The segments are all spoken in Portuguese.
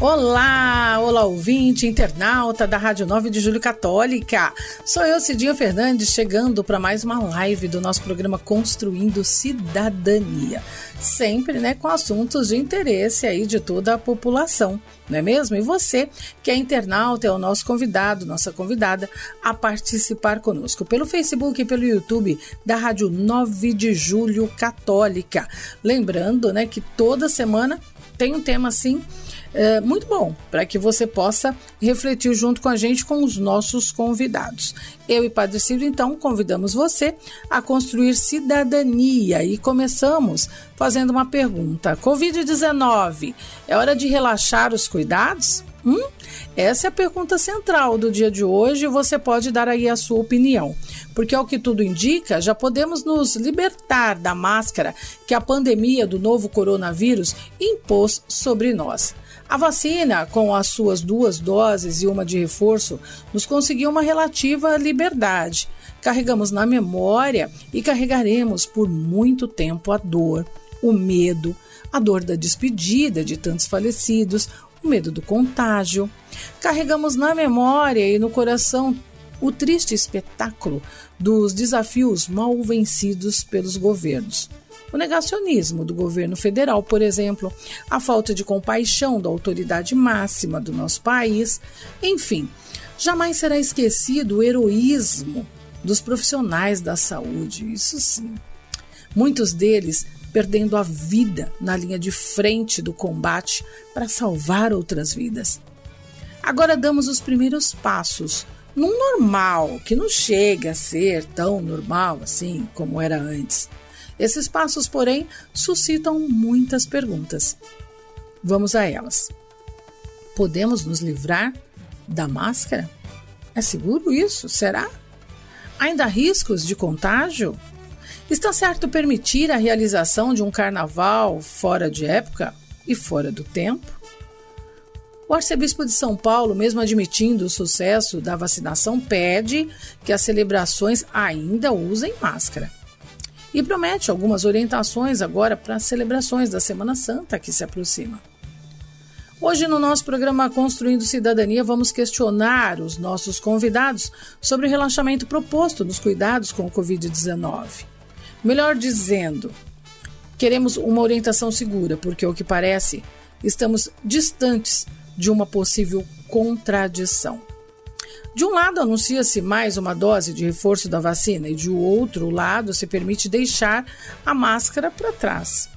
Olá, olá ouvinte, internauta da Rádio 9 de Julho Católica. Sou eu, Cidinha Fernandes, chegando para mais uma live do nosso programa Construindo Cidadania. Sempre, né, com assuntos de interesse aí de toda a população, não é mesmo? E você, que é internauta, é o nosso convidado, nossa convidada a participar conosco pelo Facebook e pelo YouTube da Rádio 9 de Julho Católica. Lembrando, né, que toda semana tem um tema assim é, muito bom para que você possa refletir junto com a gente com os nossos convidados. Eu e Padre Ciro, então, convidamos você a construir cidadania e começamos fazendo uma pergunta: Covid-19, é hora de relaxar os cuidados? Hum? Essa é a pergunta central do dia de hoje e você pode dar aí a sua opinião. Porque, ao que tudo indica, já podemos nos libertar da máscara que a pandemia do novo coronavírus impôs sobre nós. A vacina, com as suas duas doses e uma de reforço, nos conseguiu uma relativa liberdade. Carregamos na memória e carregaremos por muito tempo a dor, o medo, a dor da despedida de tantos falecidos, o medo do contágio. Carregamos na memória e no coração o triste espetáculo dos desafios mal vencidos pelos governos o negacionismo do governo federal, por exemplo, a falta de compaixão da autoridade máxima do nosso país, enfim, jamais será esquecido o heroísmo dos profissionais da saúde, isso sim. Muitos deles perdendo a vida na linha de frente do combate para salvar outras vidas. Agora damos os primeiros passos num normal que não chega a ser tão normal assim como era antes. Esses passos, porém, suscitam muitas perguntas. Vamos a elas. Podemos nos livrar da máscara? É seguro isso? Será? Ainda há riscos de contágio? Está certo permitir a realização de um carnaval fora de época e fora do tempo? O arcebispo de São Paulo, mesmo admitindo o sucesso da vacinação, pede que as celebrações ainda usem máscara e promete algumas orientações agora para as celebrações da Semana Santa que se aproxima. Hoje, no nosso programa Construindo Cidadania, vamos questionar os nossos convidados sobre o relaxamento proposto nos cuidados com o Covid-19. Melhor dizendo, queremos uma orientação segura, porque, ao que parece, estamos distantes de uma possível contradição. De um lado, anuncia-se mais uma dose de reforço da vacina, e de outro lado, se permite deixar a máscara para trás.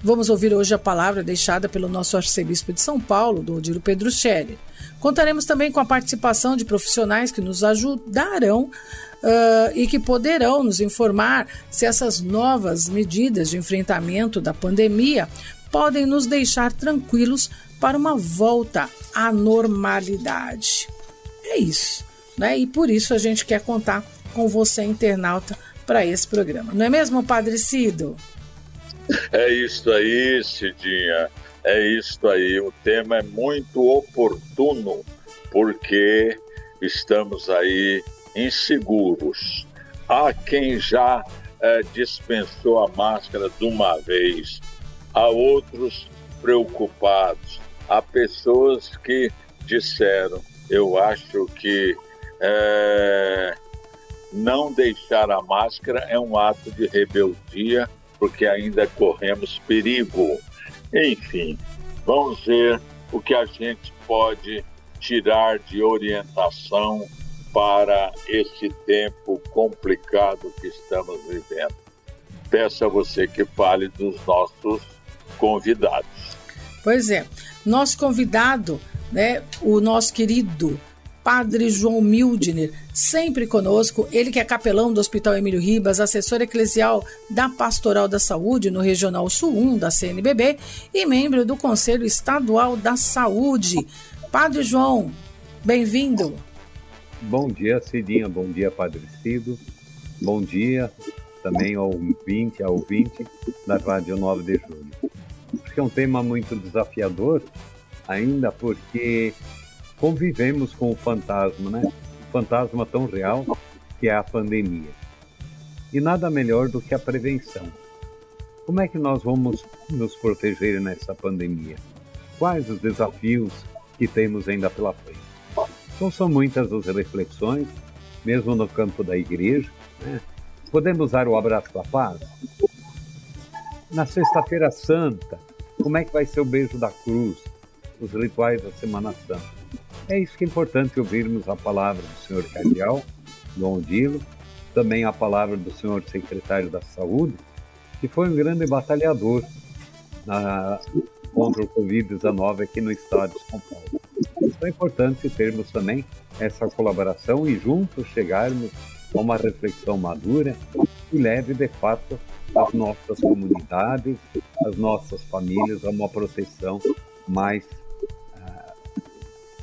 Vamos ouvir hoje a palavra deixada pelo nosso arcebispo de São Paulo, do Odilo Pedro Scherer. Contaremos também com a participação de profissionais que nos ajudarão uh, e que poderão nos informar se essas novas medidas de enfrentamento da pandemia podem nos deixar tranquilos para uma volta à normalidade. Isso, né? E por isso a gente quer contar com você, internauta, para esse programa. Não é mesmo, Padre Cido? É isso aí, Cidinha. É isso aí. O tema é muito oportuno, porque estamos aí inseguros. Há quem já é, dispensou a máscara de uma vez, há outros preocupados, há pessoas que disseram: eu acho que é, não deixar a máscara é um ato de rebeldia, porque ainda corremos perigo. Enfim, vamos ver o que a gente pode tirar de orientação para esse tempo complicado que estamos vivendo. Peço a você que fale dos nossos convidados. Pois é, nosso convidado né, o nosso querido Padre João Mildner, sempre conosco, ele que é capelão do Hospital Emílio Ribas, assessor eclesial da Pastoral da Saúde no Regional Sul 1 da CNBB e membro do Conselho Estadual da Saúde. Padre João, bem-vindo. Bom dia, Cidinha. Bom dia, Padre Cido. Bom dia também ao ouvinte, ao ouvinte da Rádio 9 de Julho. Acho que é um tema muito desafiador, ainda porque convivemos com o fantasma, né? Um fantasma tão real que é a pandemia. E nada melhor do que a prevenção. Como é que nós vamos nos proteger nessa pandemia? Quais os desafios que temos ainda pela frente? Então, são muitas as reflexões, mesmo no campo da igreja. Né? Podemos usar o abraço da paz? Na Sexta-feira Santa, como é que vai ser o beijo da cruz? Os rituais da Semana Santa. É isso que é importante ouvirmos a palavra do senhor cardeal, Dom Dilo, também a palavra do senhor secretário da Saúde, que foi um grande batalhador na, contra o Covid-19 aqui no estado de São Paulo. Então é importante termos também essa colaboração e juntos chegarmos a uma reflexão madura que leve de fato as nossas comunidades, as nossas famílias a uma proteção mais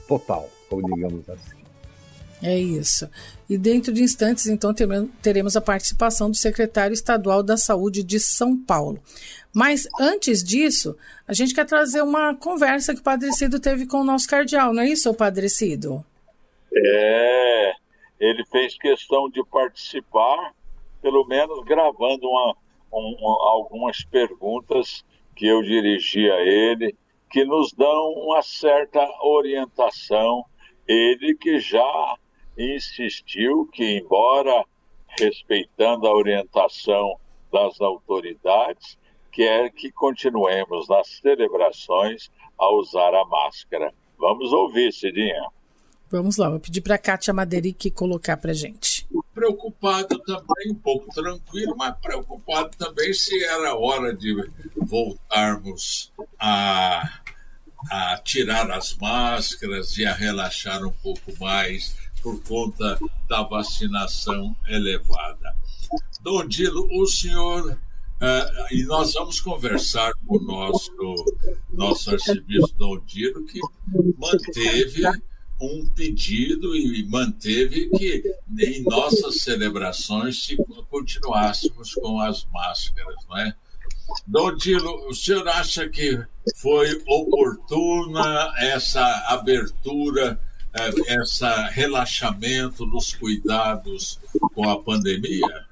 total, como digamos assim. É isso. E dentro de instantes, então, teremos a participação do secretário estadual da Saúde de São Paulo. Mas antes disso, a gente quer trazer uma conversa que o Padre Cido teve com o nosso cardeal, não é isso, Padre Cido? É, ele fez questão de participar, pelo menos gravando uma, um, algumas perguntas que eu dirigi a ele, que nos dão uma certa orientação. Ele que já insistiu que, embora respeitando a orientação das autoridades, quer que continuemos nas celebrações a usar a máscara. Vamos ouvir, Cidinha. Vamos lá, vou pedir para a Kátia Maderic colocar para gente. Preocupado também, um pouco tranquilo, mas preocupado também se era hora de voltarmos a, a tirar as máscaras e a relaxar um pouco mais por conta da vacinação elevada. Dom Dilo, o senhor, uh, e nós vamos conversar com o nosso, nosso arcebispo Dom Dilo, que manteve um pedido e manteve que em nossas celebrações se continuássemos com as máscaras, não é? Dom Dilo, o senhor acha que foi oportuna essa abertura é, esse relaxamento nos cuidados com a pandemia?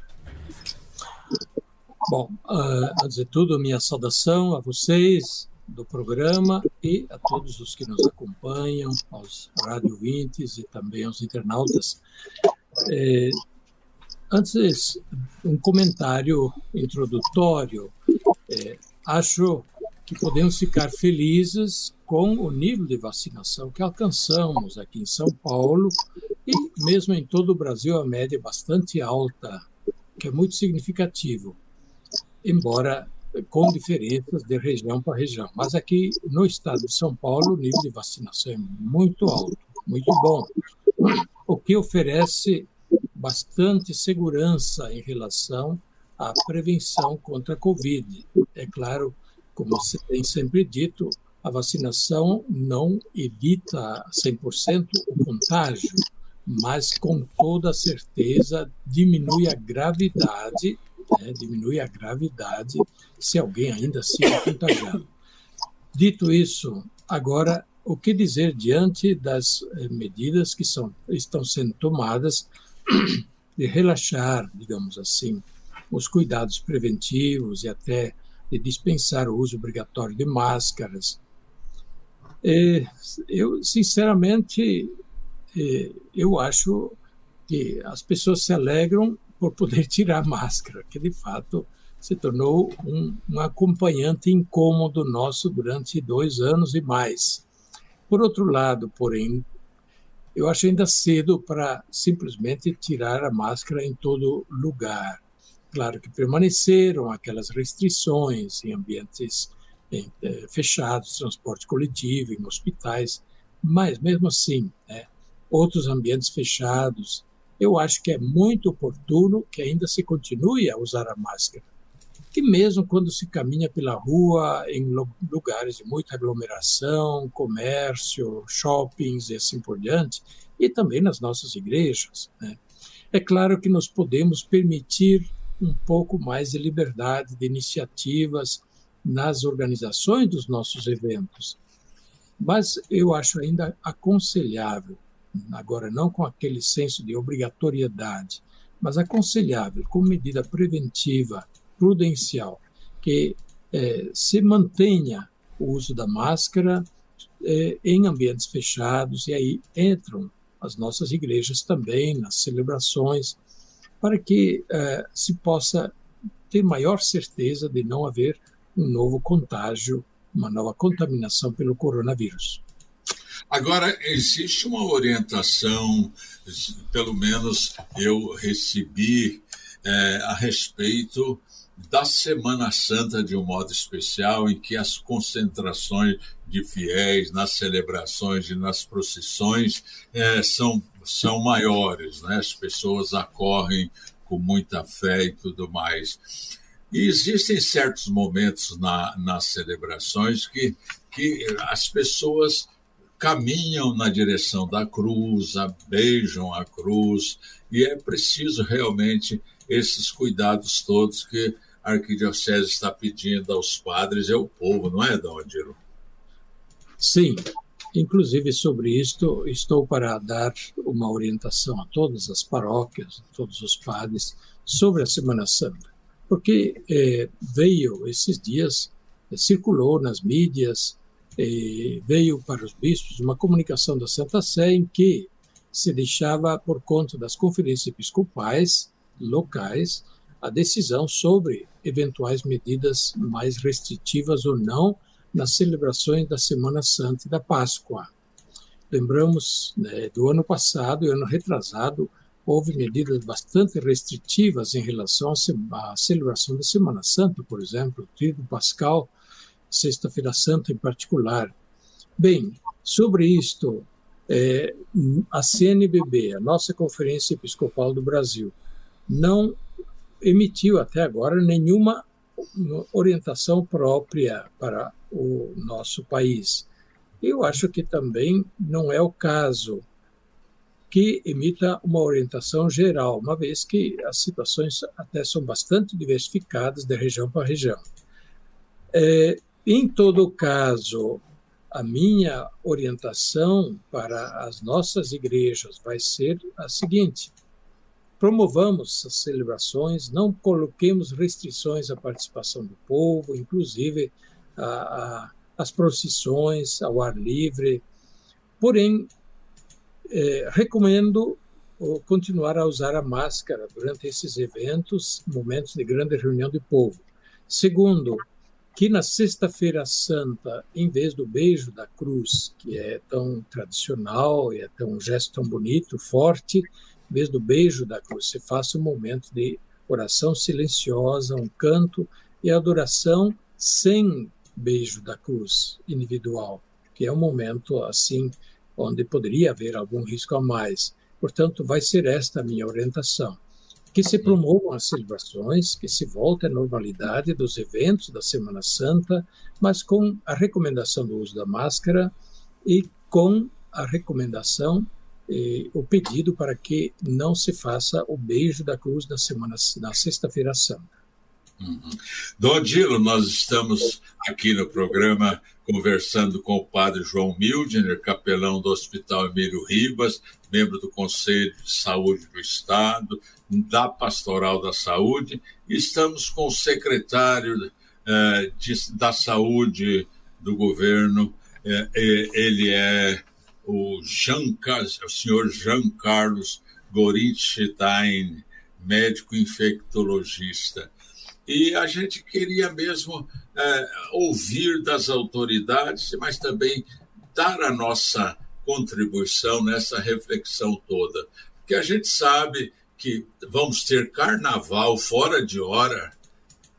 Bom, uh, antes de tudo, minha saudação a vocês do programa e a todos os que nos acompanham, aos radiovintes e também aos internautas. É, antes, um comentário introdutório. É, acho que podemos ficar felizes com o nível de vacinação que alcançamos aqui em São Paulo e mesmo em todo o Brasil a média é bastante alta, que é muito significativo, embora com diferenças de região para região. Mas aqui no estado de São Paulo o nível de vacinação é muito alto, muito bom, o que oferece bastante segurança em relação à prevenção contra a Covid. É claro, como se tem sempre dito, a vacinação não evita 100% o contágio, mas com toda certeza diminui a gravidade, né, diminui a gravidade se alguém ainda se contagiado. Dito isso, agora o que dizer diante das eh, medidas que são, estão sendo tomadas de relaxar, digamos assim, os cuidados preventivos e até de dispensar o uso obrigatório de máscaras, é, eu, sinceramente, é, eu acho que as pessoas se alegram por poder tirar a máscara, que de fato se tornou um, um acompanhante incômodo nosso durante dois anos e mais. Por outro lado, porém, eu acho ainda cedo para simplesmente tirar a máscara em todo lugar. Claro que permaneceram aquelas restrições em ambientes em, é, fechados, transporte coletivo, em hospitais, mas mesmo assim, né, outros ambientes fechados, eu acho que é muito oportuno que ainda se continue a usar a máscara. que mesmo quando se caminha pela rua em lugares de muita aglomeração, comércio, shoppings e assim por diante, e também nas nossas igrejas, né? é claro que nós podemos permitir um pouco mais de liberdade de iniciativas nas organizações dos nossos eventos. Mas eu acho ainda aconselhável, agora não com aquele senso de obrigatoriedade, mas aconselhável, como medida preventiva, prudencial, que é, se mantenha o uso da máscara é, em ambientes fechados, e aí entram as nossas igrejas também, nas celebrações, para que é, se possa ter maior certeza de não haver um novo contágio, uma nova contaminação pelo coronavírus. Agora, existe uma orientação, pelo menos eu recebi, é, a respeito da Semana Santa de um modo especial, em que as concentrações de fiéis nas celebrações e nas procissões é, são, são maiores, né? as pessoas acorrem com muita fé e tudo mais. E existem certos momentos na, nas celebrações que, que as pessoas caminham na direção da cruz, beijam a cruz, e é preciso realmente esses cuidados todos que a arquidiocese está pedindo aos padres e ao povo, não é, Dom Adiro? Sim, inclusive sobre isto estou para dar uma orientação a todas as paróquias, a todos os padres, sobre a Semana Santa, porque é, veio esses dias, é, circulou nas mídias, veio para os bispos uma comunicação da Santa Sé em que se deixava por conta das conferências episcopais locais a decisão sobre eventuais medidas mais restritivas ou não nas celebrações da Semana Santa e da Páscoa. Lembramos né, do ano passado e ano retrasado, houve medidas bastante restritivas em relação à celebração da Semana Santa, por exemplo, o Tríduo Pascal, Sexta-feira Santa em particular. Bem, sobre isto, é, a CNBB, a nossa Conferência Episcopal do Brasil, não emitiu até agora nenhuma orientação própria para o nosso país. Eu acho que também não é o caso que emita uma orientação geral, uma vez que as situações até são bastante diversificadas de região para região. É, em todo caso, a minha orientação para as nossas igrejas vai ser a seguinte: promovamos as celebrações, não coloquemos restrições à participação do povo, inclusive a, a, as procissões ao ar livre. Porém, é, recomendo continuar a usar a máscara durante esses eventos, momentos de grande reunião de povo. Segundo, que na Sexta-feira Santa, em vez do beijo da cruz, que é tão tradicional e é tão, um gesto tão bonito, forte, em vez do beijo da cruz, se faça um momento de oração silenciosa, um canto e adoração sem beijo da cruz individual, que é um momento assim onde poderia haver algum risco a mais. Portanto, vai ser esta a minha orientação. Que se promovam as celebrações, que se volte à normalidade dos eventos da Semana Santa, mas com a recomendação do uso da máscara e com a recomendação eh, o pedido para que não se faça o beijo da cruz na na sexta-feira santa. Uhum. Dom Dilo, nós estamos aqui no programa conversando com o padre João Mildner, capelão do Hospital Emílio Ribas, membro do Conselho de Saúde do Estado, da Pastoral da Saúde, estamos com o secretário eh, de, da Saúde do governo, eh, ele é o, Jean, o senhor Jean Carlos Gorinstein, médico infectologista. E a gente queria mesmo é, ouvir das autoridades, mas também dar a nossa contribuição nessa reflexão toda. Porque a gente sabe que vamos ter carnaval fora de hora,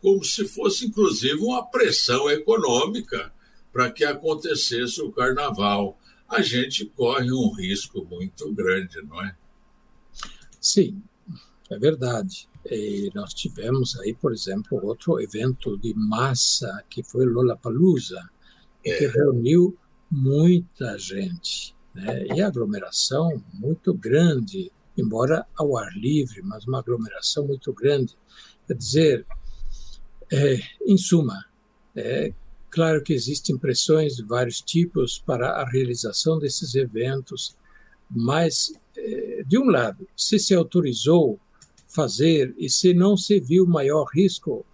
como se fosse inclusive uma pressão econômica para que acontecesse o carnaval a gente corre um risco muito grande, não é? Sim, é verdade. E nós tivemos aí, por exemplo, outro evento de massa que foi Lollapalooza, que é. reuniu muita gente, né? E aglomeração muito grande, embora ao ar livre, mas uma aglomeração muito grande. Quer dizer, é, em suma, é claro que existem pressões de vários tipos para a realização desses eventos, mas, é, de um lado, se se autorizou fazer e se não se viu maior risco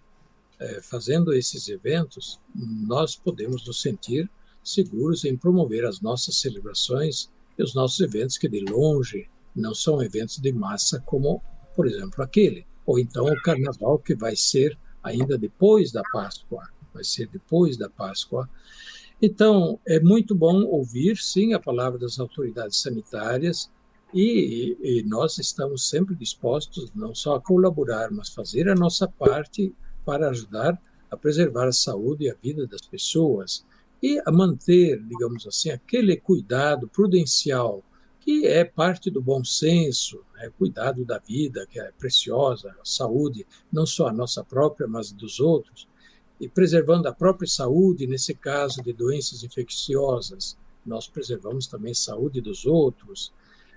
é, fazendo esses eventos, nós podemos nos sentir seguros em promover as nossas celebrações e os nossos eventos que de longe não são eventos de massa como, por exemplo, aquele, ou então o carnaval que vai ser ainda depois da Páscoa, vai ser depois da Páscoa. Então, é muito bom ouvir, sim, a palavra das autoridades sanitárias e, e, nós estamos sempre dispostos não só a colaborar, mas fazer a nossa parte para ajudar a preservar a saúde e a vida das pessoas e a manter, digamos assim, aquele cuidado prudencial que é parte do bom senso, né? cuidado da vida, que é preciosa, a saúde, não só a nossa própria, mas dos outros, e preservando a própria saúde, nesse caso de doenças infecciosas, nós preservamos também a saúde dos outros.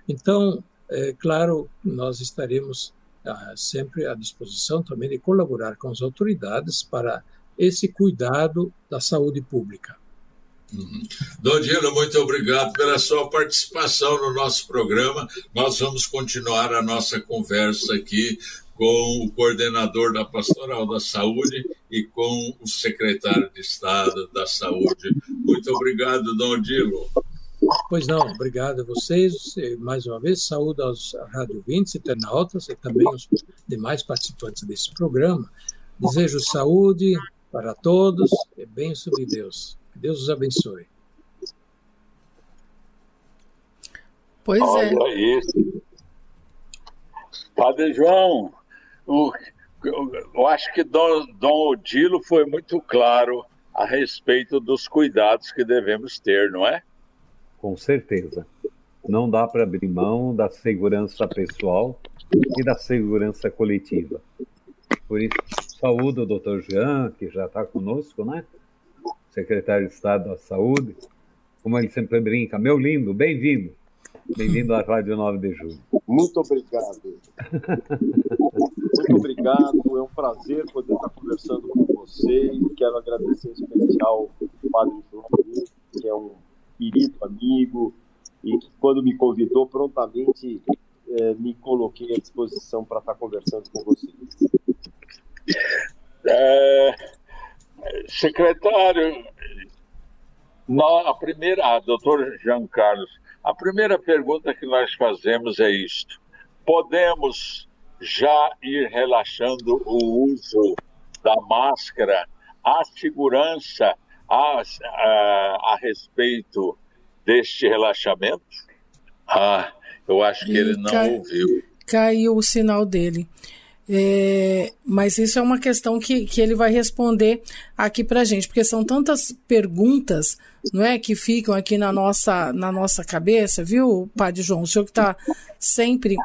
Então, é claro, nós estaremos ah, sempre à disposição também de colaborar com as autoridades para esse cuidado da saúde pública. Uhum. Dodilo, muito obrigado pela sua participação no nosso programa. Nós vamos continuar a nossa conversa aqui com o coordenador da Pastoral da Saúde e com o secretário de Estado da Saúde. Muito obrigado, Dodilo. Pois não, obrigado a vocês. Mais uma vez, saúde aos rádio 20 internautas e também aos demais participantes desse programa. Desejo saúde para todos e bênção de Deus. Deus os abençoe. Pois é. Olha isso. Padre João, o, eu acho que Dom, Dom Odilo foi muito claro a respeito dos cuidados que devemos ter, não é? Com certeza. Não dá para abrir mão da segurança pessoal e da segurança coletiva. Por isso, saúdo o doutor Jean, que já está conosco, né? secretário de Estado da Saúde, como ele sempre brinca, meu lindo, bem-vindo. Bem-vindo à Rádio 9 de Julho. Muito obrigado. Muito obrigado. É um prazer poder estar conversando com você. Quero agradecer em especial ao Padre João, que é um querido amigo e que, quando me convidou, prontamente eh, me coloquei à disposição para estar conversando com vocês. É, Secretário, a primeira, ah, doutor Jean Carlos, a primeira pergunta que nós fazemos é isto: podemos já ir relaxando o uso da máscara, a segurança a, a, a respeito deste relaxamento? Ah, eu acho que ele não cai, ouviu. Caiu o sinal dele. É, mas isso é uma questão que, que ele vai responder aqui para gente, porque são tantas perguntas, não é, que ficam aqui na nossa na nossa cabeça, viu, Padre João? O senhor que está sempre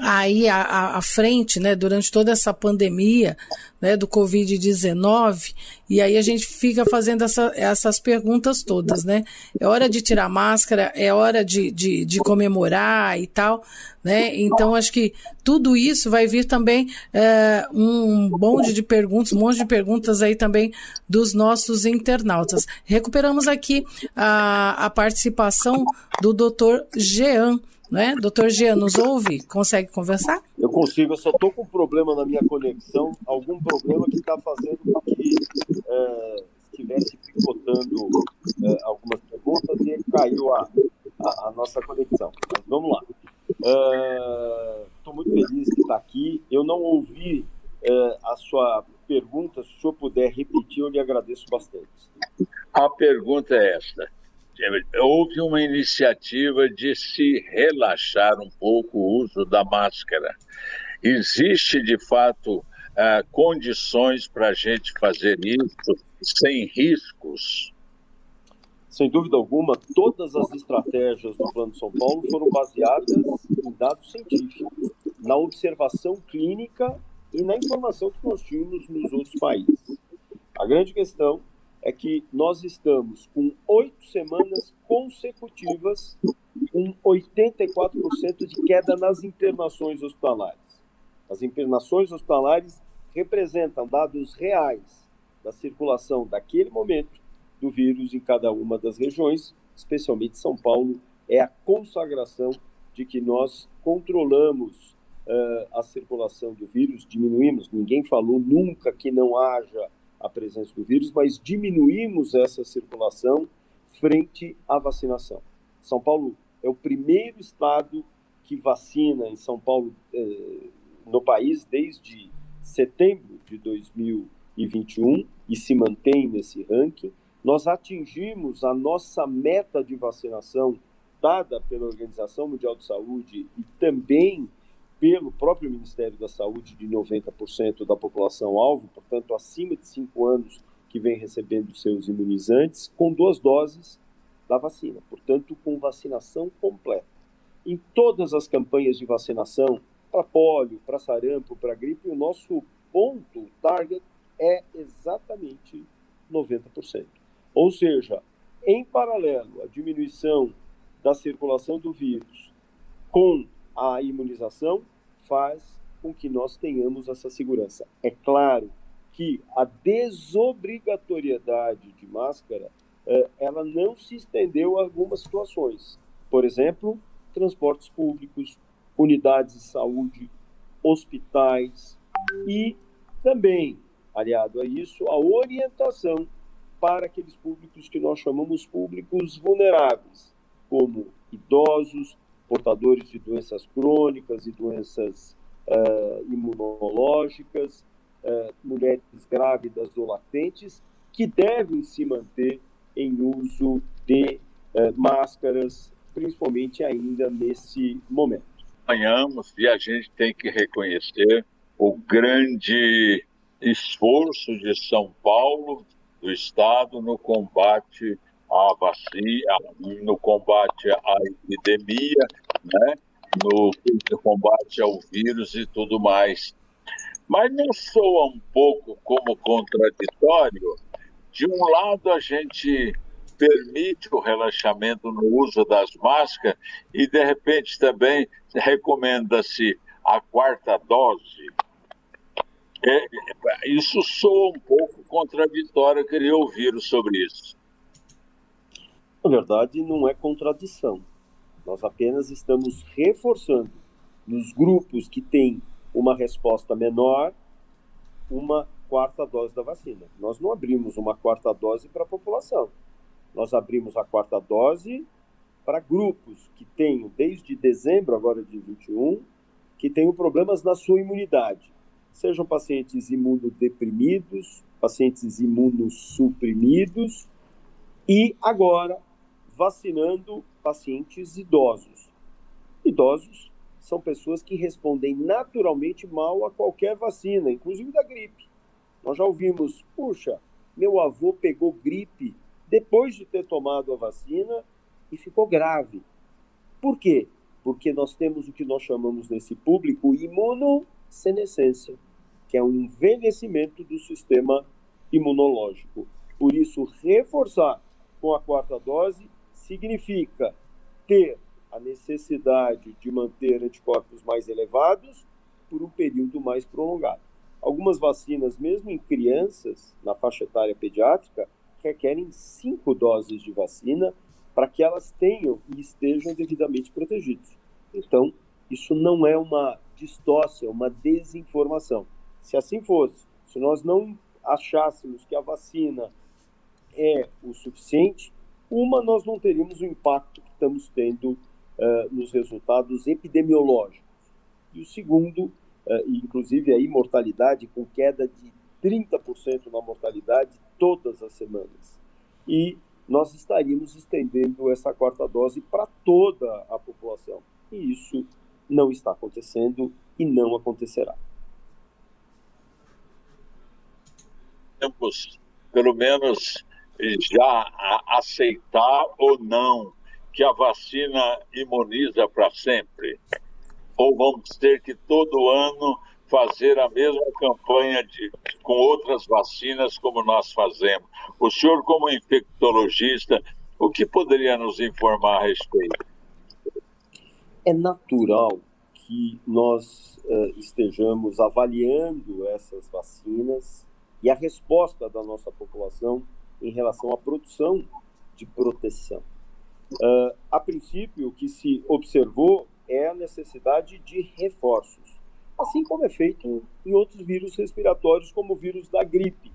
aí à, à, frente, né, durante toda essa pandemia, né, do Covid-19, e aí a gente fica fazendo essa, essas perguntas todas, né? É hora de tirar máscara, é hora de, de, de comemorar e tal, né? Então acho que tudo isso vai vir também é, um bonde de perguntas, um monte de perguntas aí também dos nossos internautas. Recuperamos aqui a, a participação do Dr. Jean né? Doutor Jean, nos ouve? Consegue conversar? Eu consigo, eu só estou com um problema na minha conexão, algum problema que está fazendo com que é, estivesse picotando é, algumas perguntas e caiu a, a, a, nossa conexão. Mas vamos lá. Estou é, muito feliz de estar aqui. Eu não ouvi é, a sua pergunta, se o senhor puder repetir, eu lhe agradeço bastante. A pergunta é esta houve uma iniciativa de se relaxar um pouco o uso da máscara. Existe, de fato, uh, condições para a gente fazer isso sem riscos? Sem dúvida alguma, todas as estratégias do Plano São Paulo foram baseadas em dados científicos. na observação clínica e na informação que nós tínhamos nos outros países. A grande questão é que nós estamos com oito semanas consecutivas com 84% de queda nas internações hospitalares. As internações hospitalares representam dados reais da circulação daquele momento do vírus em cada uma das regiões, especialmente São Paulo, é a consagração de que nós controlamos uh, a circulação do vírus, diminuímos, ninguém falou nunca que não haja a presença do vírus, mas diminuímos essa circulação frente à vacinação. São Paulo é o primeiro estado que vacina em São Paulo, eh, no país, desde setembro de 2021 e se mantém nesse ranking. Nós atingimos a nossa meta de vacinação dada pela Organização Mundial de Saúde e também pelo próprio Ministério da Saúde de 90% da população alvo, portanto, acima de 5 anos que vem recebendo seus imunizantes, com duas doses da vacina, portanto, com vacinação completa. Em todas as campanhas de vacinação, para polio, para sarampo, para gripe, o nosso ponto, target, é exatamente 90%. Ou seja, em paralelo à diminuição da circulação do vírus com a imunização, faz com que nós tenhamos essa segurança. É claro que a desobrigatoriedade de máscara eh, ela não se estendeu a algumas situações. Por exemplo, transportes públicos, unidades de saúde, hospitais e também, aliado a isso, a orientação para aqueles públicos que nós chamamos públicos vulneráveis, como idosos, portadores de doenças crônicas e doenças uh, imunológicas, uh, mulheres grávidas ou latentes, que devem se manter em uso de uh, máscaras, principalmente ainda nesse momento. Amanhãmos e a gente tem que reconhecer o grande esforço de São Paulo, do Estado, no combate a vacina, no combate à epidemia, né? no, combate ao vírus e tudo mais. Mas não soa um pouco como contraditório? De um lado, a gente permite o relaxamento no uso das máscaras e, de repente, também recomenda-se a quarta dose. É, isso soa um pouco contraditório, eu queria ouvir sobre isso. Na verdade, não é contradição. Nós apenas estamos reforçando nos grupos que têm uma resposta menor uma quarta dose da vacina. Nós não abrimos uma quarta dose para a população. Nós abrimos a quarta dose para grupos que têm, desde dezembro agora de 21, que tenham problemas na sua imunidade. Sejam pacientes imunodeprimidos, pacientes imunossuprimidos e agora vacinando pacientes idosos. Idosos são pessoas que respondem naturalmente mal a qualquer vacina, inclusive da gripe. Nós já ouvimos, puxa, meu avô pegou gripe depois de ter tomado a vacina e ficou grave. Por quê? Porque nós temos o que nós chamamos nesse público imunossenescência, que é um envelhecimento do sistema imunológico. Por isso, reforçar com a quarta dose significa ter a necessidade de manter anticorpos mais elevados por um período mais prolongado. Algumas vacinas, mesmo em crianças, na faixa etária pediátrica, requerem cinco doses de vacina para que elas tenham e estejam devidamente protegidos. Então, isso não é uma distócia, é uma desinformação. Se assim fosse, se nós não achássemos que a vacina é o suficiente, uma, nós não teríamos o impacto que estamos tendo uh, nos resultados epidemiológicos. E o segundo, uh, inclusive a imortalidade com queda de 30% na mortalidade todas as semanas. E nós estaríamos estendendo essa quarta dose para toda a população. E isso não está acontecendo e não acontecerá. Tempos, pelo menos já aceitar ou não que a vacina imuniza para sempre? ou vamos ter que todo ano fazer a mesma campanha de, com outras vacinas como nós fazemos? O senhor, como infectologista, o que poderia nos informar a respeito? É natural que nós uh, estejamos avaliando essas vacinas e a resposta da nossa população em relação à produção de proteção. Uh, a princípio, o que se observou é a necessidade de reforços, assim como é feito em outros vírus respiratórios, como o vírus da gripe,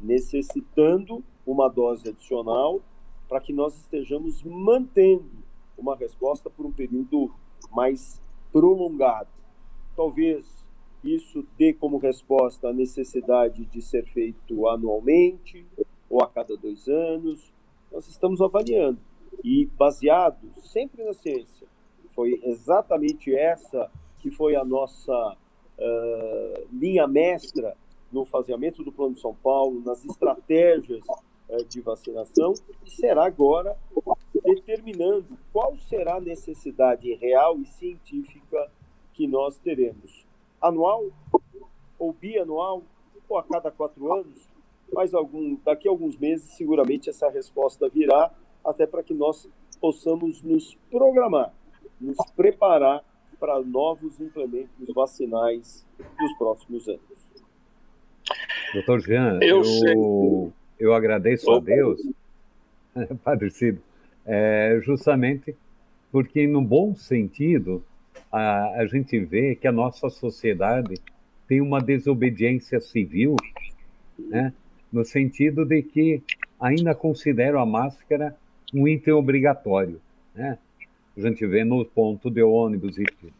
necessitando uma dose adicional para que nós estejamos mantendo uma resposta por um período mais prolongado. Talvez isso dê como resposta a necessidade de ser feito anualmente ou a cada dois anos. Nós estamos avaliando e baseado sempre na ciência. Foi exatamente essa que foi a nossa uh, linha mestra no faseamento do Plano de São Paulo, nas estratégias uh, de vacinação, e será agora determinando qual será a necessidade real e científica que nós teremos. Anual ou bianual ou a cada quatro anos, mas algum, daqui a alguns meses seguramente essa resposta virá, até para que nós possamos nos programar, nos preparar para novos implementos vacinais dos próximos anos. Doutor Jean, eu, eu, eu agradeço a Deus, Padre Cido, é, justamente porque, no bom sentido, a, a gente vê que a nossa sociedade tem uma desobediência civil, né? No sentido de que ainda considera a máscara um item obrigatório. Né? A gente vê no ponto de ônibus e tudo.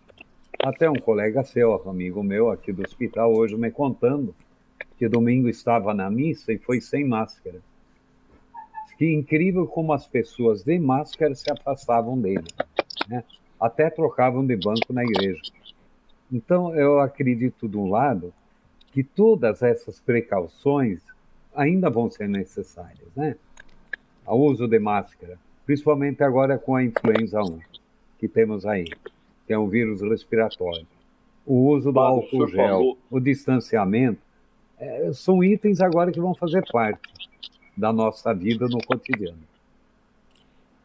Até um colega seu, amigo meu aqui do hospital, hoje me contando que domingo estava na missa e foi sem máscara. Que incrível como as pessoas de máscara se afastavam dele, né? até trocavam de banco na igreja. Então, eu acredito, de um lado, que todas essas precauções ainda vão ser necessárias, né? O uso de máscara, principalmente agora com a influenza 1, que temos aí, que é um vírus respiratório. O uso do álcool gel, o distanciamento, é, são itens agora que vão fazer parte da nossa vida no cotidiano.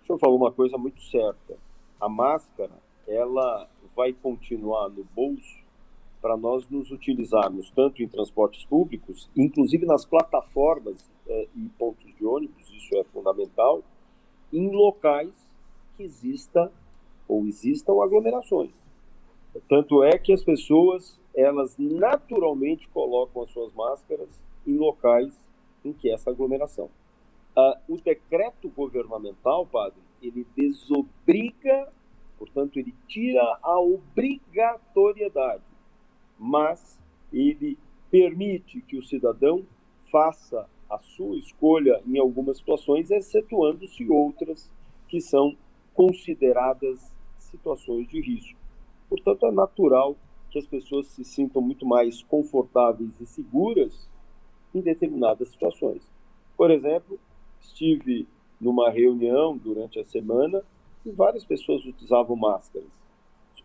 O senhor falou uma coisa muito certa. A máscara, ela vai continuar no bolso para nós nos utilizarmos tanto em transportes públicos, inclusive nas plataformas eh, e pontos de ônibus, isso é fundamental, em locais que exista ou existam aglomerações. Tanto é que as pessoas, elas naturalmente colocam as suas máscaras em locais em que essa aglomeração. Uh, o decreto governamental, padre, ele desobriga, portanto, ele tira a obrigatoriedade, mas ele permite que o cidadão faça a sua escolha em algumas situações, excetuando-se outras que são consideradas situações de risco. Portanto, é natural que as pessoas se sintam muito mais confortáveis e seguras em determinadas situações. Por exemplo, estive numa reunião durante a semana e várias pessoas utilizavam máscaras,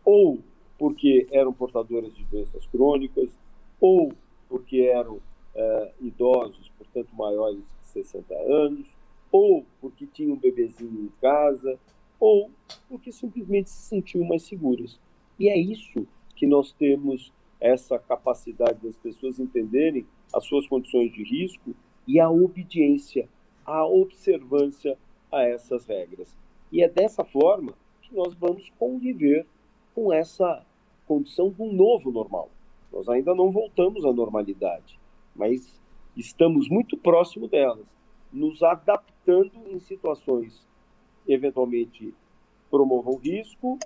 ou porque eram portadoras de doenças crônicas, ou porque eram é, idosos, portanto maiores de 60 anos, ou porque tinham um bebezinho em casa, ou porque simplesmente se sentiam mais seguras. E é isso que nós temos essa capacidade das pessoas entenderem as suas condições de risco e a obediência, a observância a essas regras. E é dessa forma que nós vamos conviver com essa condição de um novo normal. Nós ainda não voltamos à normalidade, mas estamos muito próximo delas, nos adaptando em situações eventualmente promovam risco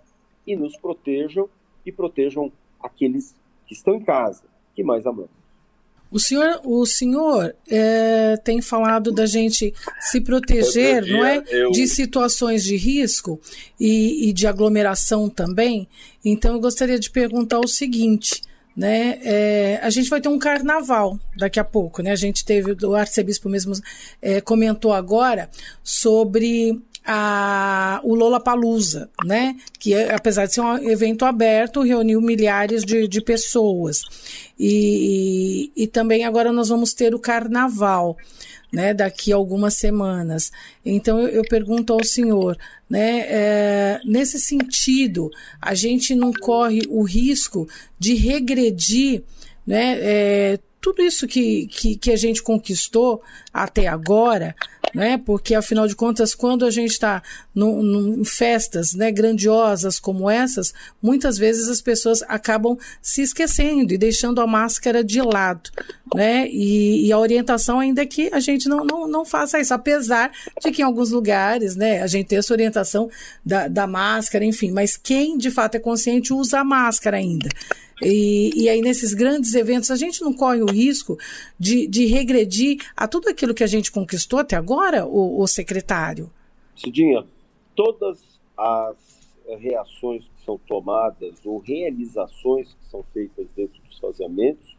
e nos protejam e protejam aqueles que estão em casa, que mais amamos. O senhor, o senhor é, tem falado da gente se proteger, dia, não é, eu... de situações de risco e, e, de aglomeração também. Então, eu gostaria de perguntar o seguinte: né? É, a gente vai ter um carnaval daqui a pouco, né? A gente teve, o arcebispo mesmo é, comentou agora sobre a, o Lola Palusa, né? Que é, apesar de ser um evento aberto, reuniu milhares de, de pessoas. E, e, e também agora nós vamos ter o carnaval. Né, daqui a algumas semanas. Então eu, eu pergunto ao senhor, né, é, nesse sentido, a gente não corre o risco de regredir, né, é, tudo isso que, que, que, a gente conquistou até agora, né? Porque afinal de contas, quando a gente está em festas né, grandiosas como essas, muitas vezes as pessoas acabam se esquecendo e deixando a máscara de lado, né? E, e a orientação ainda é que a gente não, não, não faça isso, apesar de que em alguns lugares, né, a gente tem essa orientação da, da máscara, enfim, mas quem de fato é consciente usa a máscara ainda. E, e aí, nesses grandes eventos, a gente não corre o risco de, de regredir a tudo aquilo que a gente conquistou até agora, o, o secretário? Cidinha, todas as reações que são tomadas ou realizações que são feitas dentro dos faseamentos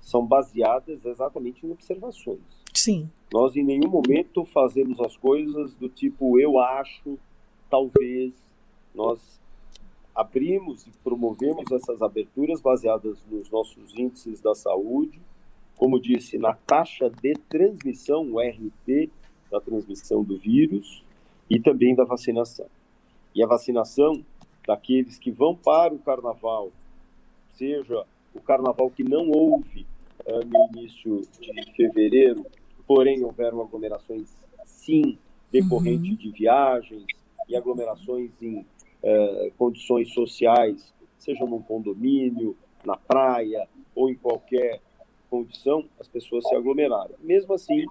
são baseadas exatamente em observações. Sim. Nós em nenhum momento fazemos as coisas do tipo eu acho, talvez. Nós abrimos e promovemos essas aberturas baseadas nos nossos índices da saúde, como disse, na taxa de transmissão, o RT, da transmissão do vírus e também da vacinação. E a vacinação daqueles que vão para o carnaval, seja o carnaval que não houve uh, no início de fevereiro, porém houveram aglomerações, sim, decorrente uhum. de viagens e aglomerações em é, condições sociais, seja num condomínio, na praia ou em qualquer condição, as pessoas se aglomeraram. Mesmo assim,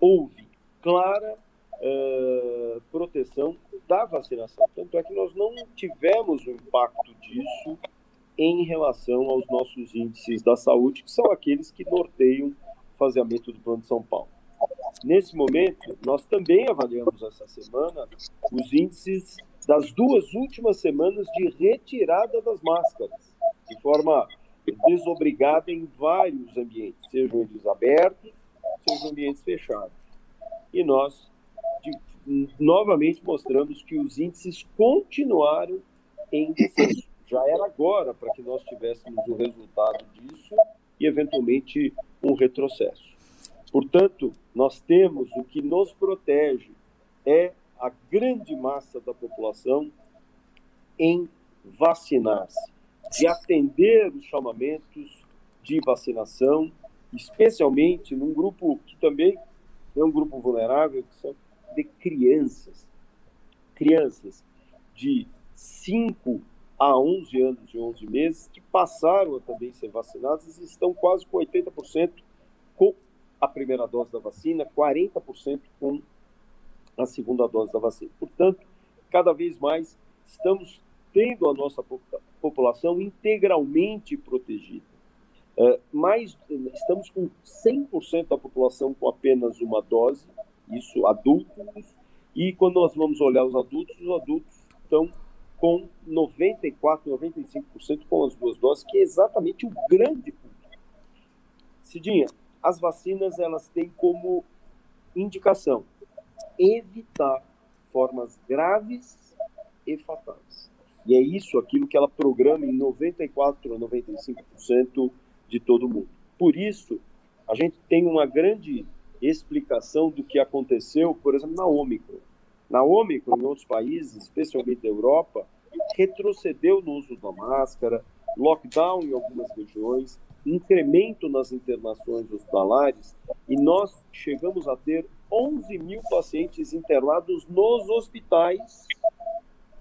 houve clara é, proteção da vacinação. Tanto é que nós não tivemos o impacto disso em relação aos nossos índices da saúde, que são aqueles que norteiam o faseamento do Plano de São Paulo. Nesse momento, nós também avaliamos essa semana os índices das duas últimas semanas de retirada das máscaras, de forma desobrigada em vários ambientes, sejam eles abertos, sejam ambientes fechados. E nós, de, novamente, mostramos que os índices continuaram em descenso. Já era agora para que nós tivéssemos o resultado disso e, eventualmente, um retrocesso. Portanto, nós temos o que nos protege é a grande massa da população em vacinar-se, de atender os chamamentos de vacinação, especialmente num grupo que também é um grupo vulnerável, que são de crianças. Crianças de 5 a 11 anos e 11 meses que passaram a também ser vacinadas e estão quase com 80% com a primeira dose da vacina, 40% com a segunda dose da vacina. Portanto, cada vez mais estamos tendo a nossa população integralmente protegida. É, mais, estamos com 100% da população com apenas uma dose, isso adultos, e quando nós vamos olhar os adultos, os adultos estão com 94, 95% com as duas doses, que é exatamente o grande ponto. Cidinha, as vacinas elas têm como indicação evitar formas graves e fatais. E é isso aquilo que ela programa em 94 a 95% de todo mundo. Por isso, a gente tem uma grande explicação do que aconteceu, por exemplo, na Ômicron. Na Ômicron, em outros países, especialmente da Europa, retrocedeu no uso da máscara, lockdown em algumas regiões, incremento nas internações hospitalares, e nós chegamos a ter 11 mil pacientes internados nos hospitais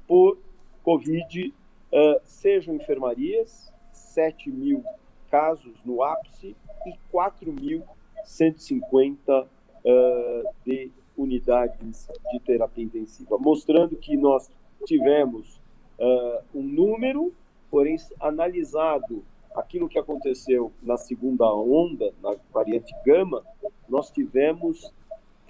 por Covid, uh, sejam enfermarias, 7 mil casos no ápice e 4.150 uh, de unidades de terapia intensiva, mostrando que nós tivemos uh, um número, porém analisado aquilo que aconteceu na segunda onda, na variante gama, nós tivemos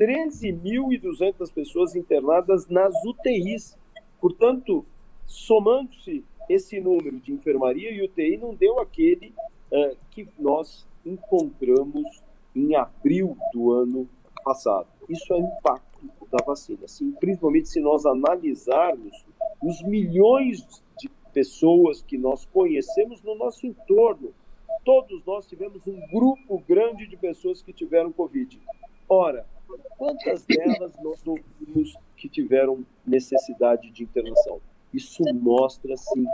13.200 pessoas internadas nas UTIs. Portanto, somando-se esse número de enfermaria e UTI, não deu aquele uh, que nós encontramos em abril do ano passado. Isso é um impacto da vacina. Assim, principalmente se nós analisarmos os milhões de pessoas que nós conhecemos no nosso entorno. Todos nós tivemos um grupo grande de pessoas que tiveram Covid. Ora, quantas delas nós ouvimos que tiveram necessidade de internação? Isso mostra, sim,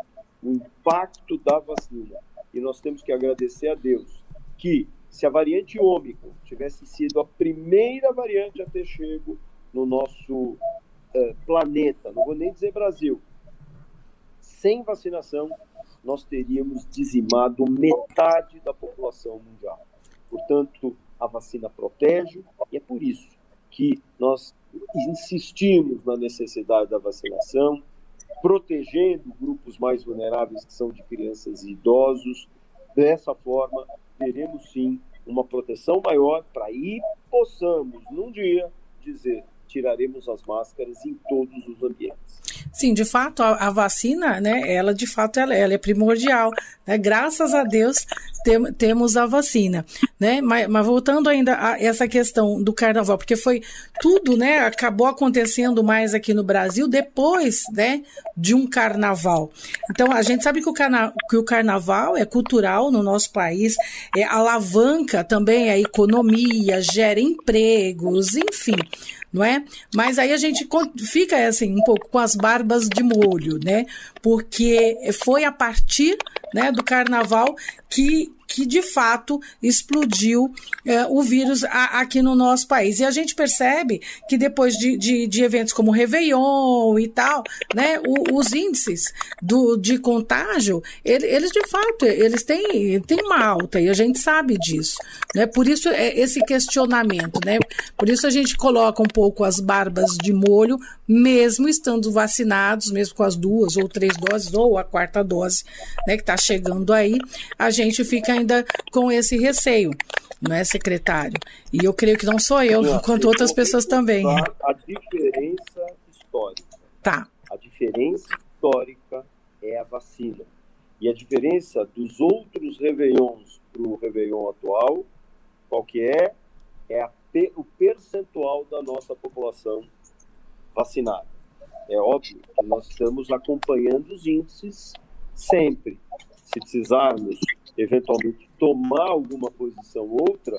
o impacto da vacina. E nós temos que agradecer a Deus que, se a variante Ômicron tivesse sido a primeira variante a ter chego no nosso uh, planeta, não vou nem dizer Brasil, sem vacinação, nós teríamos dizimado metade da população mundial. Portanto, a vacina protege e é por isso que nós insistimos na necessidade da vacinação, protegendo grupos mais vulneráveis, que são de crianças e idosos. Dessa forma, teremos sim uma proteção maior para aí possamos, num dia, dizer tiraremos as máscaras em todos os ambientes. Sim, de fato, a, a vacina, né, ela de fato ela, ela é primordial. Né? Graças a Deus tem, temos a vacina. Né? Mas, mas, voltando ainda a essa questão do carnaval, porque foi tudo, né, acabou acontecendo mais aqui no Brasil depois né, de um carnaval. Então, a gente sabe que o, carna, que o carnaval é cultural no nosso país, é, alavanca também a economia, gera empregos, enfim não é? Mas aí a gente fica assim um pouco com as barbas de molho, né? Porque foi a partir né, do carnaval que que de fato explodiu é, o vírus a, aqui no nosso país. E a gente percebe que depois de, de, de eventos como Réveillon e tal, né, o, os índices do, de contágio, ele, eles de fato, eles têm, têm uma alta e a gente sabe disso. Né? Por isso é esse questionamento, né? Por isso a gente coloca um pouco as barbas de molho, mesmo estando vacinados, mesmo com as duas ou três doses, ou a quarta dose, né, que está chegando aí, a gente fica ainda com esse receio, não é, secretário? E eu creio que não sou eu, não, quanto outras pessoas também. A diferença histórica. Tá. A diferença histórica é a vacina. E a diferença dos outros Réveillons para o Réveillon atual, qual que é? É a, o percentual da nossa população vacinada. É óbvio que nós estamos acompanhando os índices sempre. Se precisarmos eventualmente tomar alguma posição ou outra,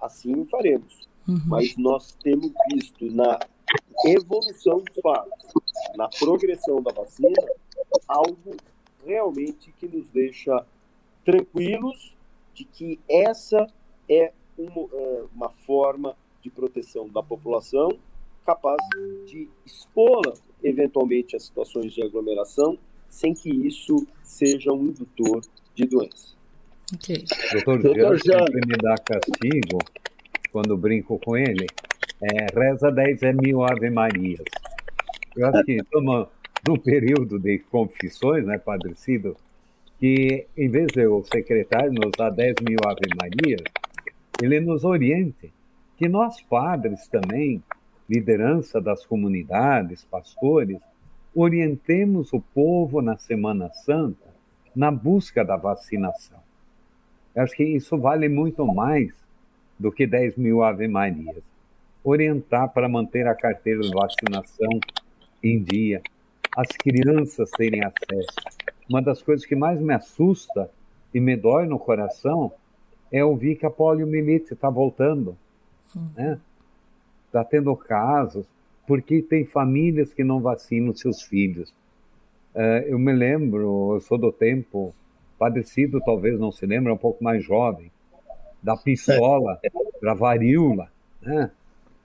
assim faremos. Uhum. Mas nós temos visto na evolução dos fatos, na progressão da vacina, algo realmente que nos deixa tranquilos de que essa é uma, é, uma forma de proteção da população capaz de expô-la eventualmente a situações de aglomeração sem que isso seja um indutor de doença. Okay. Doutor sempre me dá castigo quando brinco com ele. É, reza 10 é mil Ave Marias. Eu acho que estamos num período de confissões, né, Padre Cido, que em vez de o secretário nos dar 10 mil Ave Marias, ele nos oriente que nós padres também, liderança das comunidades, pastores, orientemos o povo na Semana Santa na busca da vacinação. Acho que isso vale muito mais do que 10 mil Ave Marias. Orientar para manter a carteira de vacinação em dia, as crianças terem acesso. Uma das coisas que mais me assusta e me dói no coração é ouvir que a poliomielite está voltando. Está né? Tá tendo casos, porque tem famílias que não vacinam seus filhos. Uh, eu me lembro, eu sou do tempo padecido, talvez não se lembre, é um pouco mais jovem, da pistola para varíola, né?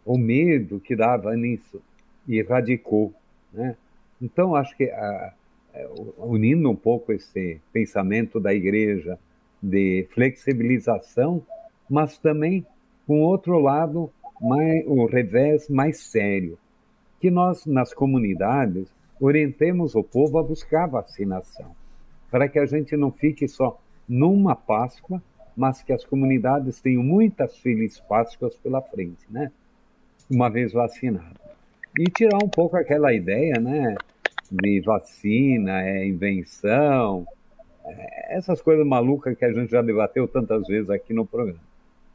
o medo que dava nisso, e erradicou. Né? Então, acho que, a, é, unindo um pouco esse pensamento da igreja de flexibilização, mas também, com outro lado, mais, o revés mais sério, que nós, nas comunidades, orientemos o povo a buscar vacinação para que a gente não fique só numa Páscoa, mas que as comunidades tenham muitas felizes Páscoas pela frente, né? Uma vez vacinado. E tirar um pouco aquela ideia, né? De vacina, é invenção, é, essas coisas malucas que a gente já debateu tantas vezes aqui no programa.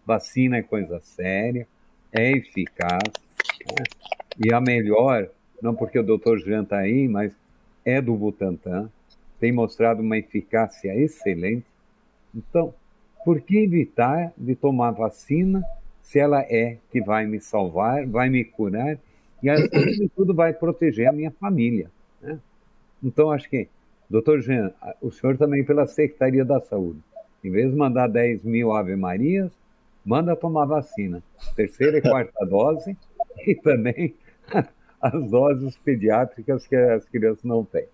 Vacina é coisa séria, é eficaz, Né? E a melhor, não porque o doutor Jean está aí, mas é do Butantan, tem mostrado uma eficácia excelente. Então, por que evitar de tomar vacina se ela é que vai me salvar, vai me curar e, acima de tudo, vai proteger a minha família? Né? Então, acho que, doutor Jean, o senhor também pela Secretaria da Saúde, em vez de mandar 10 mil Ave Marias, manda tomar vacina. Terceira e quarta dose e também as doses pediátricas que as crianças não têm.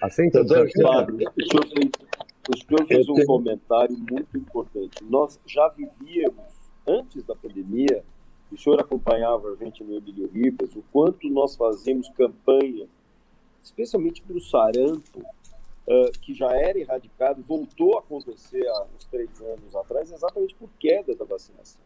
Aceita, doutor Fábio, o senhor fez um comentário muito importante. Nós já vivíamos, antes da pandemia, o senhor acompanhava a gente no Emílio Ribas, o quanto nós fazemos campanha, especialmente para o sarampo, uh, que já era erradicado, voltou a acontecer há uns três anos atrás, exatamente por queda da vacinação.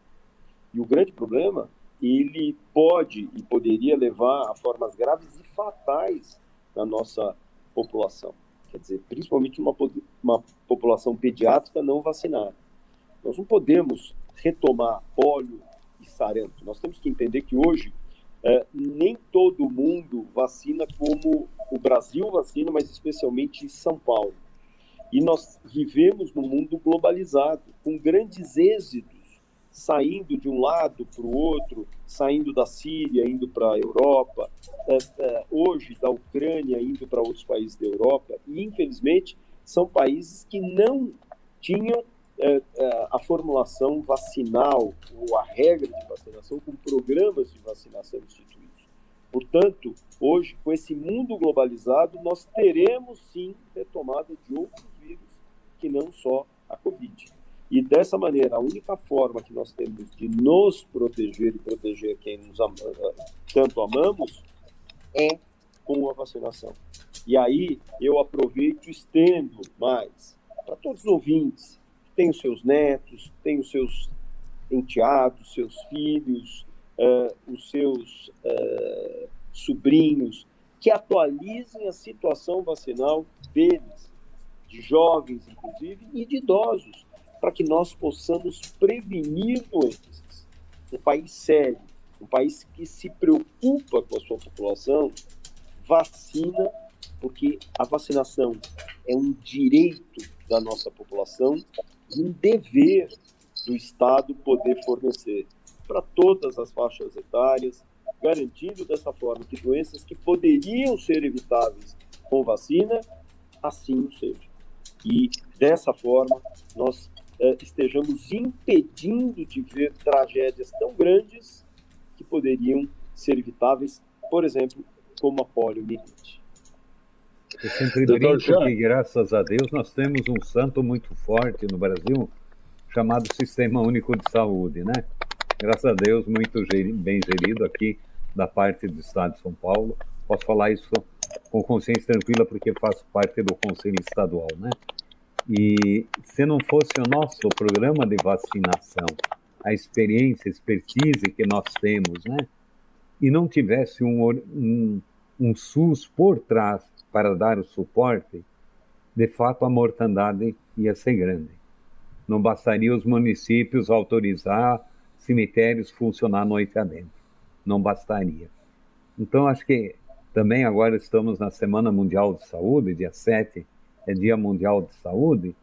E o grande problema, ele pode e poderia levar a formas graves e fatais na nossa população. Quer dizer, principalmente uma, uma população pediátrica não vacinada. Nós não podemos retomar óleo e sarampo. Nós temos que entender que hoje é, nem todo mundo vacina como o Brasil vacina, mas especialmente São Paulo. E nós vivemos num mundo globalizado, com grandes êxitos, saindo de um lado para o outro, saindo da Síria, indo para a Europa, é, é, hoje da Ucrânia, indo para outros países da Europa. E, infelizmente, são países que não tinham é, a formulação vacinal ou a regra de vacinação com programas de vacinação instituídos. Portanto, hoje, com esse mundo globalizado, nós teremos sim retomada de outros vírus que não só a Covid. E dessa maneira, a única forma que nós temos de nos proteger e proteger quem nos tanto amamos é com a vacinação. E aí eu aproveito e estendo mais para todos os ouvintes tem os seus netos, tem os seus enteados, seus filhos, uh, os seus uh, sobrinhos, que atualizem a situação vacinal deles, de jovens, inclusive, e de idosos, para que nós possamos prevenir doenças. Um país sério, um país que se preocupa com a sua população, vacina, porque a vacinação é um direito da nossa população um dever do Estado poder fornecer para todas as faixas etárias, garantindo dessa forma que doenças que poderiam ser evitáveis com vacina, assim o seja. E dessa forma nós estejamos impedindo de ver tragédias tão grandes que poderiam ser evitáveis, por exemplo, como a poliomielite. Eu sempre brinco que, graças a Deus, nós temos um santo muito forte no Brasil, chamado Sistema Único de Saúde, né? Graças a Deus, muito bem gerido aqui da parte do Estado de São Paulo. Posso falar isso com consciência tranquila porque faço parte do Conselho Estadual, né? E se não fosse o nosso programa de vacinação, a experiência, a expertise que nós temos, né? E não tivesse um, um, um SUS por trás para dar o suporte, de fato a mortandade ia ser grande. Não bastaria os municípios autorizar cemitérios funcionar noite adentro. Não bastaria. Então, acho que também agora estamos na Semana Mundial de Saúde, dia 7 é Dia Mundial de Saúde,